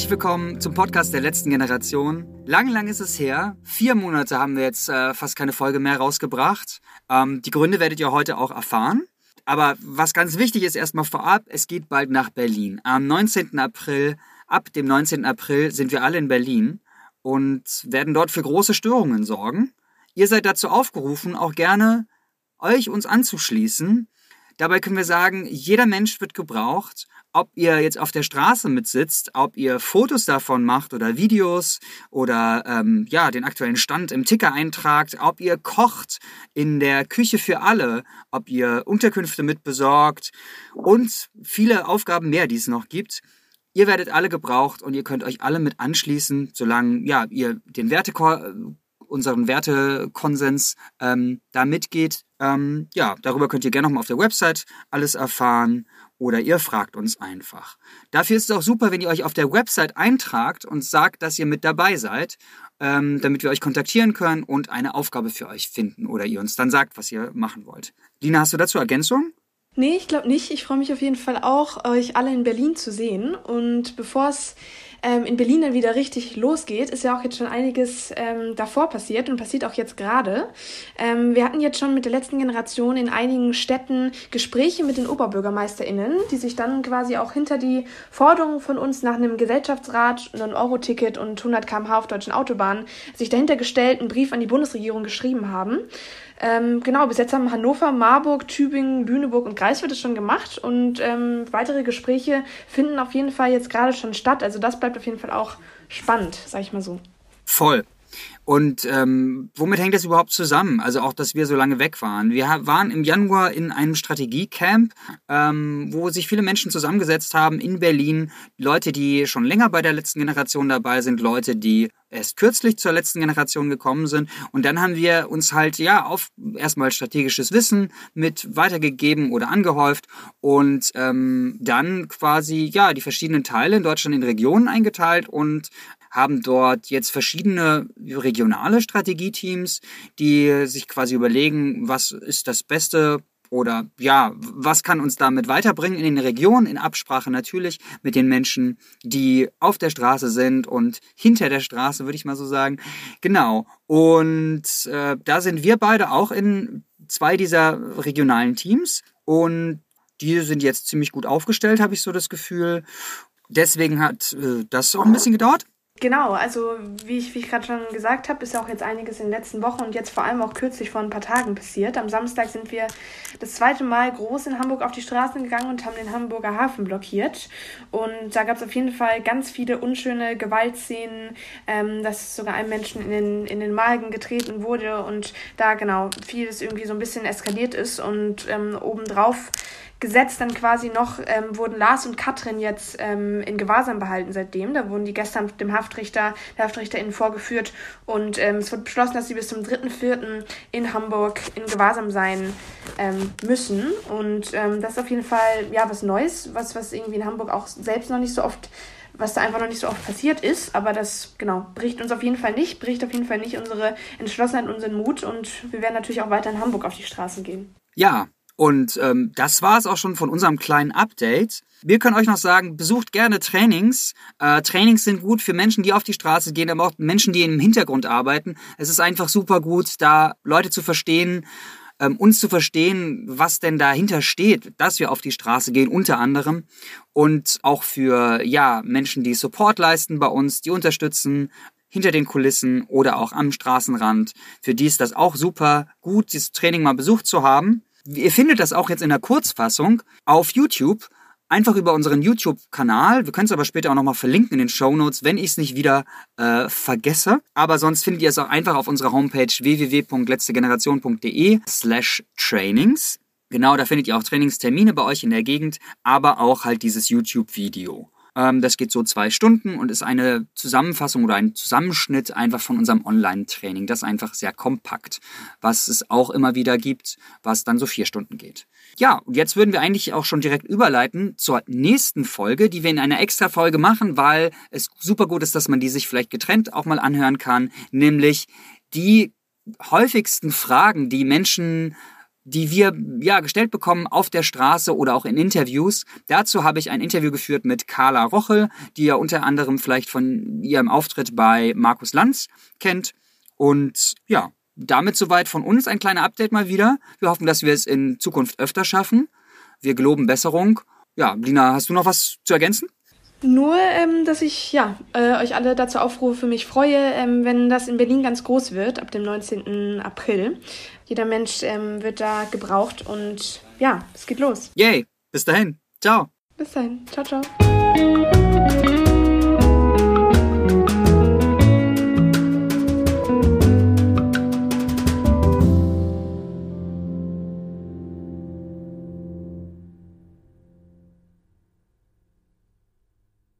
Herzlich willkommen zum Podcast der letzten Generation. Lang, lang ist es her. Vier Monate haben wir jetzt äh, fast keine Folge mehr rausgebracht. Ähm, die Gründe werdet ihr heute auch erfahren. Aber was ganz wichtig ist erstmal vorab, es geht bald nach Berlin. Am 19. April, ab dem 19. April sind wir alle in Berlin und werden dort für große Störungen sorgen. Ihr seid dazu aufgerufen, auch gerne euch uns anzuschließen. Dabei können wir sagen, jeder Mensch wird gebraucht ob ihr jetzt auf der Straße mitsitzt, ob ihr Fotos davon macht oder Videos oder ähm, ja den aktuellen Stand im Ticker eintragt, ob ihr kocht in der Küche für alle, ob ihr Unterkünfte mitbesorgt und viele Aufgaben mehr, die es noch gibt. Ihr werdet alle gebraucht und ihr könnt euch alle mit anschließen, solange ja ihr den Werte unseren Wertekonsens ähm, da mitgeht. Ähm, ja, darüber könnt ihr gerne nochmal auf der Website alles erfahren oder ihr fragt uns einfach. Dafür ist es auch super, wenn ihr euch auf der Website eintragt und sagt, dass ihr mit dabei seid, ähm, damit wir euch kontaktieren können und eine Aufgabe für euch finden oder ihr uns dann sagt, was ihr machen wollt. Lina, hast du dazu Ergänzung? Nee, ich glaube nicht. Ich freue mich auf jeden Fall auch, euch alle in Berlin zu sehen. Und bevor es ähm, in Berlin dann wieder richtig losgeht, ist ja auch jetzt schon einiges ähm, davor passiert und passiert auch jetzt gerade. Ähm, wir hatten jetzt schon mit der letzten Generation in einigen Städten Gespräche mit den OberbürgermeisterInnen, die sich dann quasi auch hinter die Forderungen von uns nach einem Gesellschaftsrat, einem Euro-Ticket und 100 km/h auf deutschen Autobahnen sich dahinter gestellt einen Brief an die Bundesregierung geschrieben haben. Ähm, genau, bis jetzt haben Hannover, Marburg, Tübingen, Lüneburg und Greifswald es schon gemacht und ähm, weitere Gespräche finden auf jeden Fall jetzt gerade schon statt. Also das bleibt auf jeden Fall auch spannend, sag ich mal so. Voll. Und ähm, womit hängt das überhaupt zusammen? Also auch, dass wir so lange weg waren. Wir waren im Januar in einem Strategiecamp, ähm, wo sich viele Menschen zusammengesetzt haben in Berlin. Leute, die schon länger bei der letzten Generation dabei sind, Leute, die erst kürzlich zur letzten Generation gekommen sind. Und dann haben wir uns halt ja auf erstmal strategisches Wissen mit weitergegeben oder angehäuft und ähm, dann quasi ja die verschiedenen Teile in Deutschland in Regionen eingeteilt und haben dort jetzt verschiedene regionale Strategieteams, die sich quasi überlegen, was ist das Beste oder ja, was kann uns damit weiterbringen in den Regionen, in Absprache natürlich mit den Menschen, die auf der Straße sind und hinter der Straße, würde ich mal so sagen. Genau. Und äh, da sind wir beide auch in zwei dieser regionalen Teams und die sind jetzt ziemlich gut aufgestellt, habe ich so das Gefühl. Deswegen hat äh, das auch ein bisschen gedauert. Genau, also wie ich, wie ich gerade schon gesagt habe, ist ja auch jetzt einiges in den letzten Wochen und jetzt vor allem auch kürzlich vor ein paar Tagen passiert. Am Samstag sind wir das zweite Mal groß in Hamburg auf die Straßen gegangen und haben den Hamburger Hafen blockiert. Und da gab es auf jeden Fall ganz viele unschöne Gewaltszenen, ähm, dass sogar einem Menschen in den, in den Magen getreten wurde und da genau vieles irgendwie so ein bisschen eskaliert ist und ähm, obendrauf Gesetz dann quasi noch, ähm, wurden Lars und Katrin jetzt ähm, in Gewahrsam behalten seitdem. Da wurden die gestern dem Haftrichter, der HaftrichterInnen vorgeführt und ähm, es wurde beschlossen, dass sie bis zum 3.4. in Hamburg in Gewahrsam sein ähm, müssen. Und ähm, das ist auf jeden Fall ja was Neues, was, was irgendwie in Hamburg auch selbst noch nicht so oft was da einfach noch nicht so oft passiert ist, aber das, genau, bricht uns auf jeden Fall nicht, bricht auf jeden Fall nicht unsere Entschlossenheit, unseren Mut und wir werden natürlich auch weiter in Hamburg auf die Straßen gehen. Ja, und ähm, das war es auch schon von unserem kleinen Update. Wir können euch noch sagen, besucht gerne Trainings. Äh, Trainings sind gut für Menschen, die auf die Straße gehen, aber auch Menschen, die im Hintergrund arbeiten. Es ist einfach super gut, da Leute zu verstehen, ähm, uns zu verstehen, was denn dahinter steht, dass wir auf die Straße gehen, unter anderem. Und auch für ja Menschen, die Support leisten bei uns, die unterstützen, hinter den Kulissen oder auch am Straßenrand. Für die ist das auch super gut, dieses Training mal besucht zu haben. Ihr findet das auch jetzt in der Kurzfassung auf YouTube. Einfach über unseren YouTube-Kanal. Wir können es aber später auch nochmal verlinken in den Show Notes, wenn ich es nicht wieder äh, vergesse. Aber sonst findet ihr es auch einfach auf unserer Homepage www.letztegeneration.de slash trainings. Genau, da findet ihr auch Trainingstermine bei euch in der Gegend, aber auch halt dieses YouTube-Video. Ähm, das geht so zwei Stunden und ist eine Zusammenfassung oder ein Zusammenschnitt einfach von unserem Online-Training. Das einfach sehr kompakt, was es auch immer wieder gibt, was dann so vier Stunden geht. Ja, und jetzt würden wir eigentlich auch schon direkt überleiten zur nächsten Folge, die wir in einer extra Folge machen, weil es super gut ist, dass man die sich vielleicht getrennt auch mal anhören kann, nämlich die häufigsten Fragen, die Menschen die wir ja gestellt bekommen auf der Straße oder auch in Interviews. Dazu habe ich ein Interview geführt mit Carla Rochel, die ihr unter anderem vielleicht von ihrem Auftritt bei Markus Lanz kennt. Und ja, damit soweit von uns ein kleiner Update mal wieder. Wir hoffen, dass wir es in Zukunft öfter schaffen. Wir geloben Besserung. Ja, Lina, hast du noch was zu ergänzen? Nur, ähm, dass ich ja, äh, euch alle dazu aufrufe, mich freue, ähm, wenn das in Berlin ganz groß wird, ab dem 19. April. Jeder Mensch ähm, wird da gebraucht und ja, es geht los. Yay, bis dahin. Ciao. Bis dahin. Ciao, ciao.